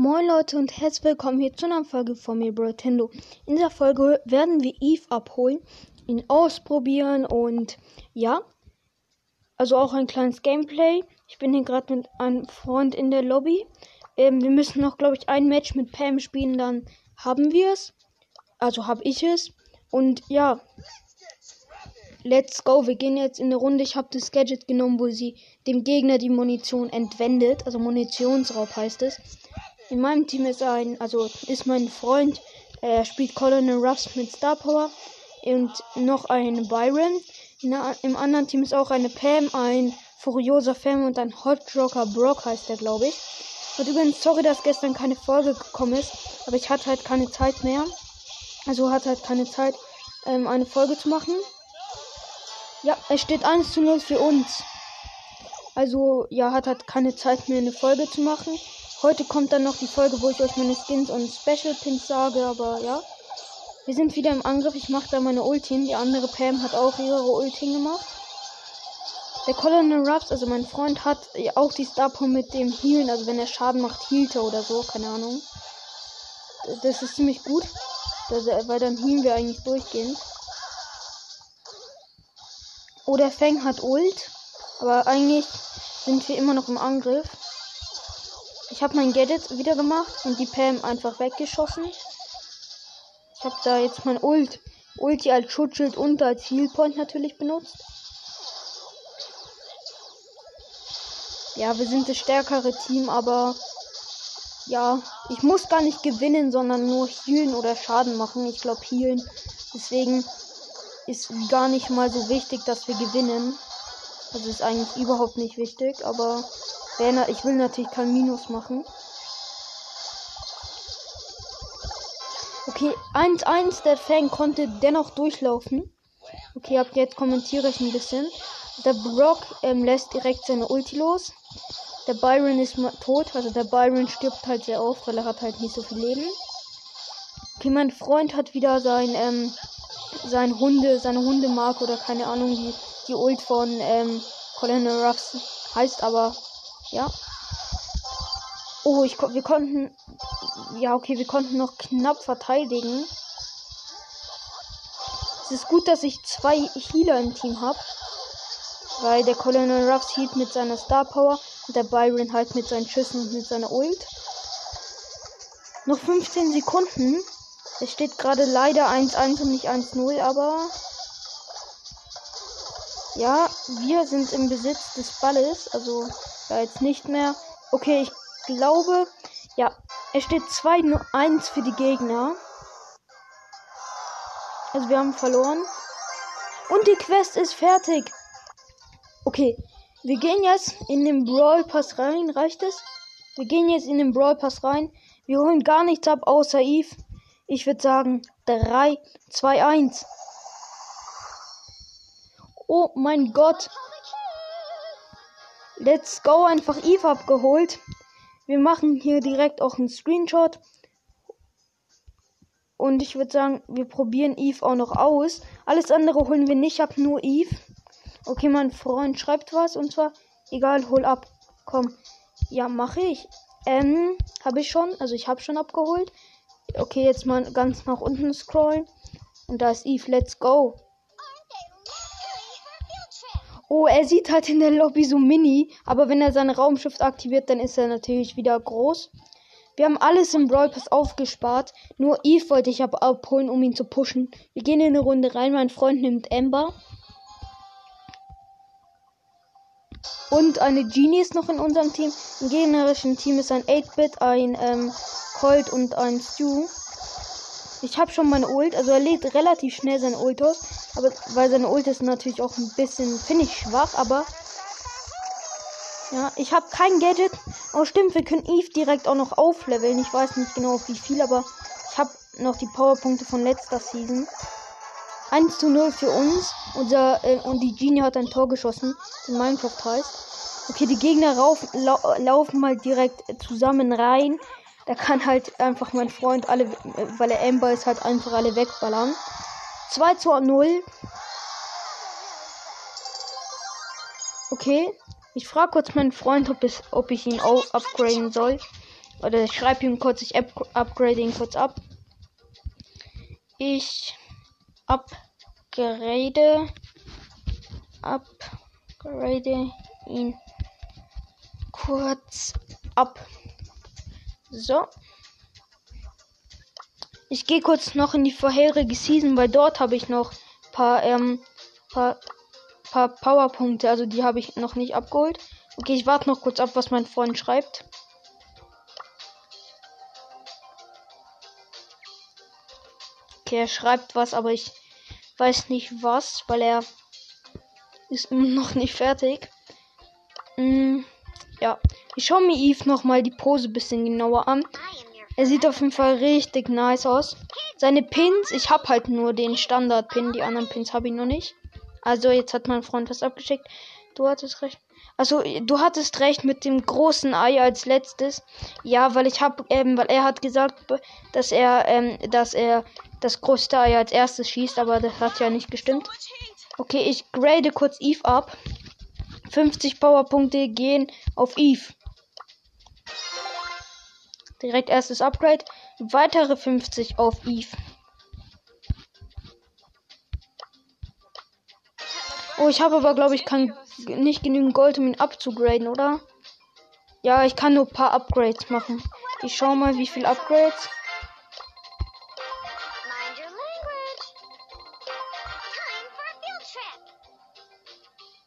Moin Leute und herzlich willkommen hier zu einer Folge von mir, Brotendo. In dieser Folge werden wir Eve abholen, ihn ausprobieren und ja, also auch ein kleines Gameplay. Ich bin hier gerade mit einem Freund in der Lobby. Ähm, wir müssen noch, glaube ich, ein Match mit Pam spielen, dann haben wir es. Also habe ich es. Und ja, let's go. Wir gehen jetzt in eine Runde. Ich habe das Gadget genommen, wo sie dem Gegner die Munition entwendet. Also Munitionsraub heißt es. In meinem Team ist ein, also ist mein Freund, er spielt Colonel Ruffs mit Star Power und noch ein Byron. Der, Im anderen Team ist auch eine Pam, ein Furioser Fam und ein Hot Joker Brock heißt der, glaube ich. Und übrigens, sorry, dass gestern keine Folge gekommen ist, aber ich hatte halt keine Zeit mehr. Also hatte halt keine Zeit, ähm, eine Folge zu machen. Ja, es steht 1 zu 0 für uns. Also, ja, hat halt keine Zeit mehr, eine Folge zu machen. Heute kommt dann noch die Folge, wo ich euch meine Skins und Special Pins sage, aber ja. Wir sind wieder im Angriff. Ich mache da meine Ult hin. Die andere Pam hat auch ihre Ult hingemacht. Der Colonel Ruffs, also mein Freund, hat auch die Star mit dem Healen. Also wenn er Schaden macht, healt er oder so. Keine Ahnung. Das ist ziemlich gut. weil dann healen wir eigentlich durchgehend. Oh, der Fang hat Ult. Aber eigentlich sind wir immer noch im Angriff. Ich habe mein Gadget wieder gemacht und die Pam einfach weggeschossen. Ich habe da jetzt mein Ult, Ulti als Schutzschild und als Healpoint natürlich benutzt. Ja, wir sind das stärkere Team, aber ja, ich muss gar nicht gewinnen, sondern nur healen oder Schaden machen. Ich glaube healen. Deswegen ist gar nicht mal so wichtig, dass wir gewinnen. Also ist eigentlich überhaupt nicht wichtig, aber ich will natürlich kein Minus machen. Okay, 1-1, der Fang konnte dennoch durchlaufen. Okay, ab jetzt kommentiere ich ein bisschen. Der Brock ähm, lässt direkt seine Ulti los. Der Byron ist tot, also der Byron stirbt halt sehr oft, weil er hat halt nicht so viel Leben. Okay, mein Freund hat wieder sein, ähm, sein Hunde, seine Hundemarke oder keine Ahnung, die, die Ult von ähm, Colonel Ruffs heißt aber, ja. Oh, ich, wir konnten, ja, okay, wir konnten noch knapp verteidigen. Es ist gut, dass ich zwei Healer im Team habe. Weil der Colonel Ruffs hielt mit seiner Star Power und der Byron halt mit seinen Schüssen und mit seiner Ult. Noch 15 Sekunden. Es steht gerade leider 1-1 und nicht 1-0, aber ja, wir sind im Besitz des Balles, also ja, jetzt nicht mehr. Okay, ich glaube, ja, es steht 2-1 für die Gegner. Also wir haben verloren. Und die Quest ist fertig. Okay, wir gehen jetzt in den Brawl Pass rein. Reicht es? Wir gehen jetzt in den Brawl Pass rein. Wir holen gar nichts ab außer Eve. Ich würde sagen 3, 2, 1. Oh mein Gott. Let's go. Einfach Eve abgeholt. Wir machen hier direkt auch einen Screenshot. Und ich würde sagen, wir probieren Eve auch noch aus. Alles andere holen wir nicht. Ich habe nur Eve. Okay, mein Freund schreibt was und zwar, egal, hol ab. Komm. Ja, mache ich. Ähm, habe ich schon. Also ich habe schon abgeholt. Okay, jetzt mal ganz nach unten scrollen. Und da ist Eve. Let's go. Oh, er sieht halt in der Lobby so mini. Aber wenn er sein Raumschiff aktiviert, dann ist er natürlich wieder groß. Wir haben alles im Brawl Pass aufgespart. Nur Eve wollte ich aber abholen, um ihn zu pushen. Wir gehen in eine Runde rein. Mein Freund nimmt Ember. Und eine Genie ist noch in unserem Team. Im gegnerischen Team ist ein 8-Bit, ein ähm, Colt und ein Stu. Ich habe schon meine Ult, also er lädt relativ schnell sein Ult aus. Aber weil seine Ult ist natürlich auch ein bisschen, finde ich, schwach, aber. Ja, ich habe kein Gadget. Oh, stimmt, wir können Eve direkt auch noch aufleveln. Ich weiß nicht genau wie viel, aber ich habe noch die Powerpunkte von letzter Season. 1 zu 0 für uns. Unser, äh, und die Genie hat ein Tor geschossen. In Minecraft heißt. Okay, die Gegner rauf, lau laufen mal direkt zusammen rein. Da kann halt einfach mein Freund alle, weil er Amber ist, halt einfach alle wegballern. 2 zu 0. Okay. Ich frage kurz meinen Freund, ob, es, ob ich ihn auch upgraden soll. Oder ich schreibe ihm kurz, ich up upgrade ihn kurz ab. Ich upgrade, upgrade ihn kurz ab. So. Ich gehe kurz noch in die vorherige Season, weil dort habe ich noch paar, ähm, paar, paar Powerpunkte. Also die habe ich noch nicht abgeholt. Okay, ich warte noch kurz ab, was mein Freund schreibt. Okay, er schreibt was, aber ich weiß nicht was, weil er ist noch nicht fertig. Mm, ja, ich schaue mir Eve noch mal die Pose ein bisschen genauer an. Er sieht auf jeden Fall richtig nice aus. Seine Pins, ich habe halt nur den Standard-Pin, die anderen Pins habe ich noch nicht. Also jetzt hat mein Freund was abgeschickt. Du hattest recht. Also du hattest recht mit dem großen Ei als letztes. Ja, weil ich habe, ähm, weil er hat gesagt, dass er, ähm, dass er das größte Ei als erstes schießt, aber das hat ja nicht gestimmt. Okay, ich grade kurz Eve ab. 50 Powerpunkte gehen auf Eve. Direkt erstes Upgrade. Weitere 50 auf Eve. Oh, ich habe aber, glaube ich, kann nicht genügend Gold, um ihn abzugraden, oder? Ja, ich kann nur ein paar Upgrades machen. Ich schau mal, wie viel Upgrades.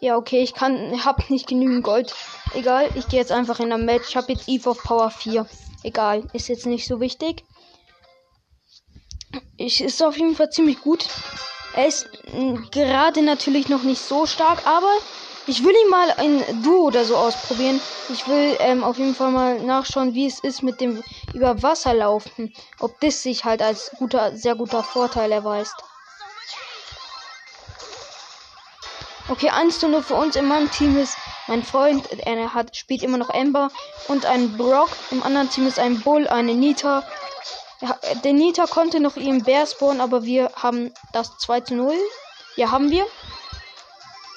Ja, okay, ich kann, hab nicht genügend Gold. Egal, ich gehe jetzt einfach in ein Match. Ich habe jetzt Eve auf Power 4. Egal, ist jetzt nicht so wichtig. Ich ist auf jeden Fall ziemlich gut. Er ist gerade natürlich noch nicht so stark, aber ich will ihn mal in Duo oder so ausprobieren. Ich will ähm, auf jeden Fall mal nachschauen, wie es ist mit dem über Wasser laufen. Ob das sich halt als guter, sehr guter Vorteil erweist. Okay, 1 zu 0 für uns in meinem Team ist mein Freund, er hat, spielt immer noch Ember und ein Brock. Im anderen Team ist ein Bull, eine Nita. Der Nita konnte noch ihren Bär spawnen, aber wir haben das 2 zu 0. Ja, haben wir.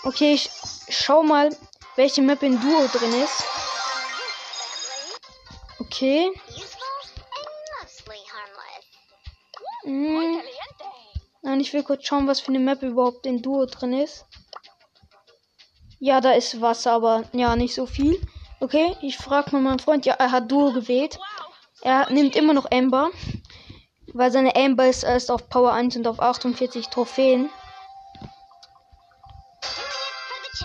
Okay, ich schau mal, welche Map in Duo drin ist. Okay. Hm. Nein, ich will kurz schauen, was für eine Map überhaupt in Duo drin ist. Ja, da ist Wasser, aber ja, nicht so viel. Okay, ich frage mal meinen Freund. Ja, er hat Duo gewählt. Er nimmt immer noch Amber. Weil seine Amber ist erst auf Power 1 und auf 48 Trophäen.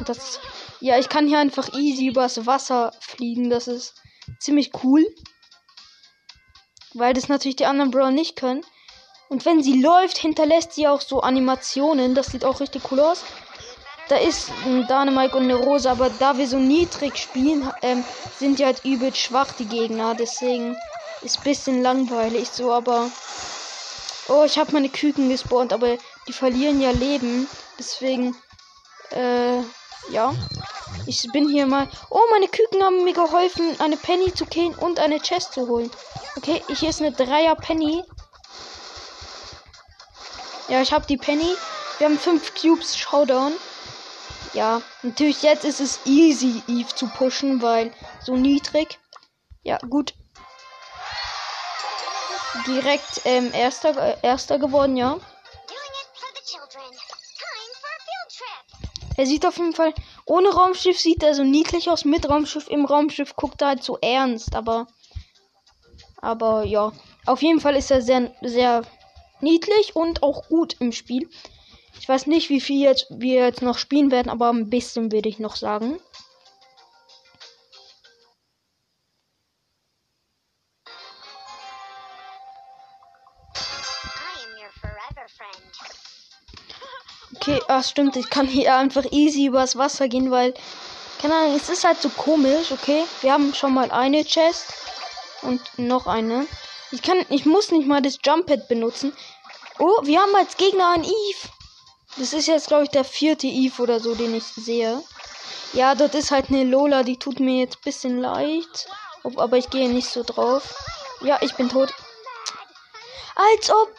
Das, ja, ich kann hier einfach easy übers Wasser fliegen. Das ist ziemlich cool. Weil das natürlich die anderen Brawler nicht können. Und wenn sie läuft, hinterlässt sie auch so Animationen. Das sieht auch richtig cool aus. Da ist ein Dynamite und eine Rose, aber da wir so niedrig spielen, ähm, sind die halt übel schwach, die Gegner. Deswegen ist ein bisschen langweilig so, aber. Oh, ich habe meine Küken gespawnt, aber die verlieren ja Leben. Deswegen, äh, ja. Ich bin hier mal. Oh, meine Küken haben mir geholfen, eine Penny zu killen und eine Chest zu holen. Okay, hier ist eine Dreier Penny. Ja, ich habe die Penny. Wir haben fünf Cubes Showdown. Ja, natürlich jetzt ist es easy, Eve zu pushen, weil so niedrig. Ja, gut. Direkt ähm, erster, äh, erster geworden, ja. Er sieht auf jeden Fall, ohne Raumschiff sieht er so niedlich aus, mit Raumschiff, im Raumschiff guckt er halt so ernst, aber, aber ja, auf jeden Fall ist er sehr, sehr niedlich und auch gut im Spiel. Ich weiß nicht, wie viel jetzt wir jetzt noch spielen werden, aber ein bisschen würde ich noch sagen. Okay, ah, stimmt. Ich kann hier einfach easy übers Wasser gehen, weil. Keine Ahnung, es ist halt so komisch, okay? Wir haben schon mal eine Chest und noch eine. Ich kann, ich muss nicht mal das Jump Pad benutzen. Oh, wir haben als Gegner einen Eve. Das ist jetzt, glaube ich, der vierte Eve oder so, den ich sehe. Ja, dort ist halt eine Lola, die tut mir jetzt ein bisschen leid. Aber ich gehe nicht so drauf. Ja, ich bin tot. Als ob,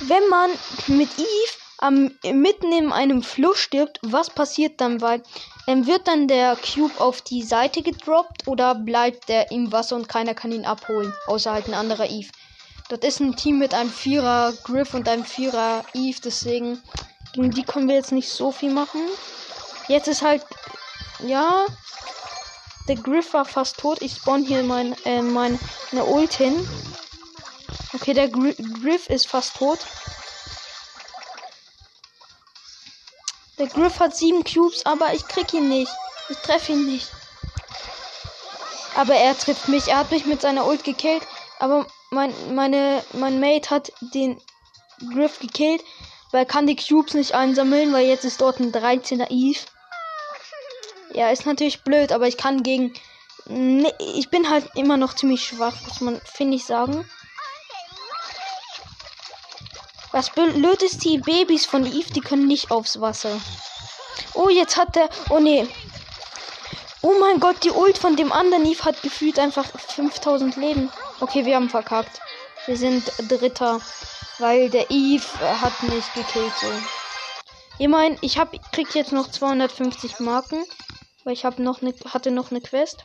wenn man mit Eve am, mitten in einem Fluss stirbt, was passiert dann? Weil Ähm, wird dann der Cube auf die Seite gedroppt oder bleibt der im Wasser und keiner kann ihn abholen? Außer halt ein anderer Eve. Dort ist ein Team mit einem Vierer Griff und einem Vierer Eve, deswegen gegen die können wir jetzt nicht so viel machen. Jetzt ist halt, ja, der Griff war fast tot. Ich spawn hier mein, äh, meine Ult hin. Okay, der Gr Griff ist fast tot. Der Griff hat sieben Cubes, aber ich krieg ihn nicht. Ich treffe ihn nicht. Aber er trifft mich. Er hat mich mit seiner Ult gekillt. Aber mein, meine, mein Mate hat den Griff gekillt. Weil kann die Cubes nicht einsammeln, weil jetzt ist dort ein 13er Eve. Ja, ist natürlich blöd, aber ich kann gegen. Ne, ich bin halt immer noch ziemlich schwach, muss man, finde ich, sagen. Was blöd ist, die Babys von Eve, die können nicht aufs Wasser. Oh, jetzt hat der. Oh nee. Oh mein Gott, die Ult von dem anderen Eve hat gefühlt einfach 5000 Leben. Okay, wir haben verkackt. Wir sind Dritter. Weil der Eve hat mich gekillt so. Ich meine, ich hab, krieg jetzt noch 250 Marken. Weil ich hab noch ne, hatte noch eine Quest.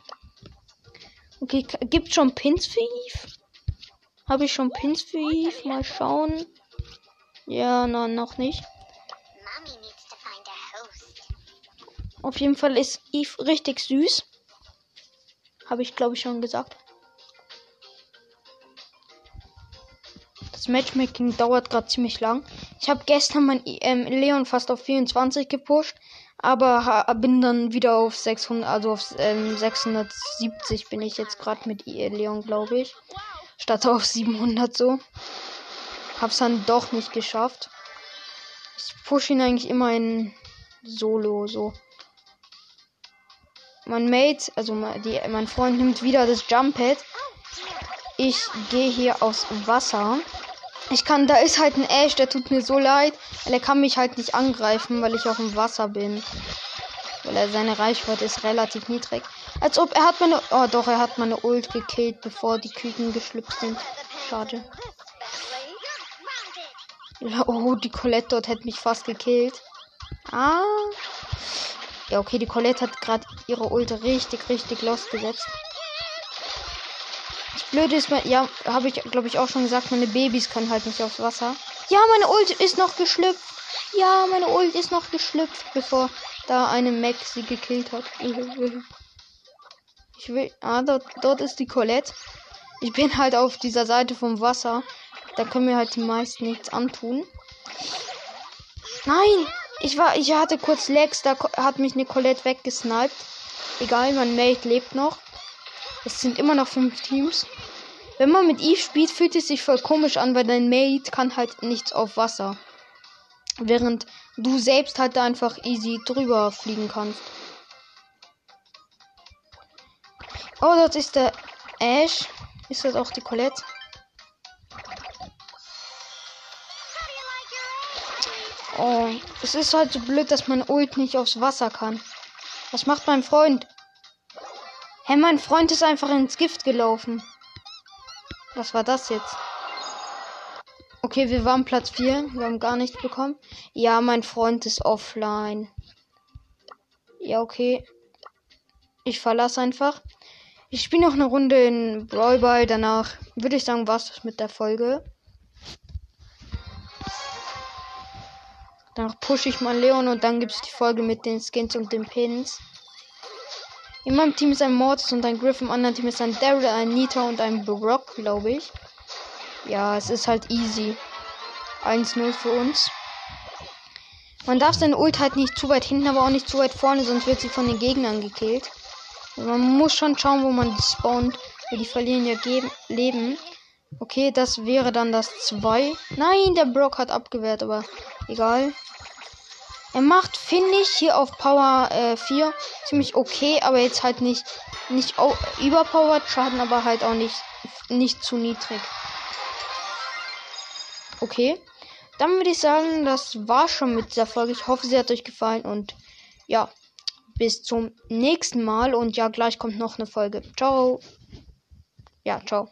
Okay, gibt schon Pins für Eve? Habe ich schon Pins für Eve? Mal schauen. Ja, nein, noch nicht. Auf jeden Fall ist Eve richtig süß. Habe ich, glaube ich, schon gesagt. Das Matchmaking dauert gerade ziemlich lang. Ich habe gestern mein ähm, Leon fast auf 24 gepusht, aber bin dann wieder auf 600, also auf ähm, 670 bin ich jetzt gerade mit Leon, glaube ich. Statt auf 700 so. Hab's dann doch nicht geschafft. Ich push ihn eigentlich immer in Solo so. Mein Mate, also die, mein Freund nimmt wieder das Jump Pad. Ich gehe hier aufs Wasser. Ich kann, da ist halt ein Ash, der tut mir so leid. Weil er kann mich halt nicht angreifen, weil ich auf dem Wasser bin. Weil er seine Reichweite ist relativ niedrig. Als ob er hat meine. Oh doch, er hat meine Ult gekillt, bevor die Küken geschlüpft sind. Schade. Oh, die Colette dort hätte mich fast gekillt. Ah. Ja, okay, die Colette hat gerade ihre Ulte richtig, richtig losgesetzt. Das Blöde ist, ja, habe ich, glaube ich, auch schon gesagt, meine Babys können halt nicht aufs Wasser. Ja, meine Ult ist noch geschlüpft. Ja, meine Ult ist noch geschlüpft, bevor da eine Mac sie gekillt hat. Ich will. Ah, dort, dort ist die Colette. Ich bin halt auf dieser Seite vom Wasser. Da können mir halt die meisten nichts antun. Nein! Ich war, ich hatte kurz Lex, da hat mich Nicolette weggesniped. Egal, mein Mate lebt noch. Es sind immer noch fünf Teams. Wenn man mit Eve spielt, fühlt es sich voll komisch an, weil dein Mate kann halt nichts auf Wasser. Während du selbst halt einfach easy drüber fliegen kannst. Oh, dort ist der Ash. Ist das auch die Colette? Oh, es ist halt so blöd, dass mein Ult nicht aufs Wasser kann. Was macht mein Freund? Hä, hey, mein Freund ist einfach ins Gift gelaufen. Was war das jetzt? Okay, wir waren Platz 4. Wir haben gar nichts bekommen. Ja, mein Freund ist offline. Ja, okay. Ich verlasse einfach. Ich spiele noch eine Runde in Brawl Ball. Danach würde ich sagen, was das mit der Folge. Danach pushe ich mal Leon und dann gibt es die Folge mit den Skins und den Pins. In meinem Team ist ein Mortis und ein Griff, im anderen Team ist ein Daryl, ein Nita und ein Brock, glaube ich. Ja, es ist halt easy. 1-0 für uns. Man darf seine Ult halt nicht zu weit hinten, aber auch nicht zu weit vorne, sonst wird sie von den Gegnern gekillt. Man muss schon schauen, wo man spawnt, weil die verlieren ja Leben. Okay, das wäre dann das 2. Nein, der Brock hat abgewehrt, aber egal. Er macht, finde ich, hier auf Power äh, 4 ziemlich okay, aber jetzt halt nicht, nicht überpowered Schaden, aber halt auch nicht, nicht zu niedrig. Okay. Dann würde ich sagen, das war schon mit dieser Folge. Ich hoffe, sie hat euch gefallen und ja, bis zum nächsten Mal. Und ja, gleich kommt noch eine Folge. Ciao. Ja, ciao.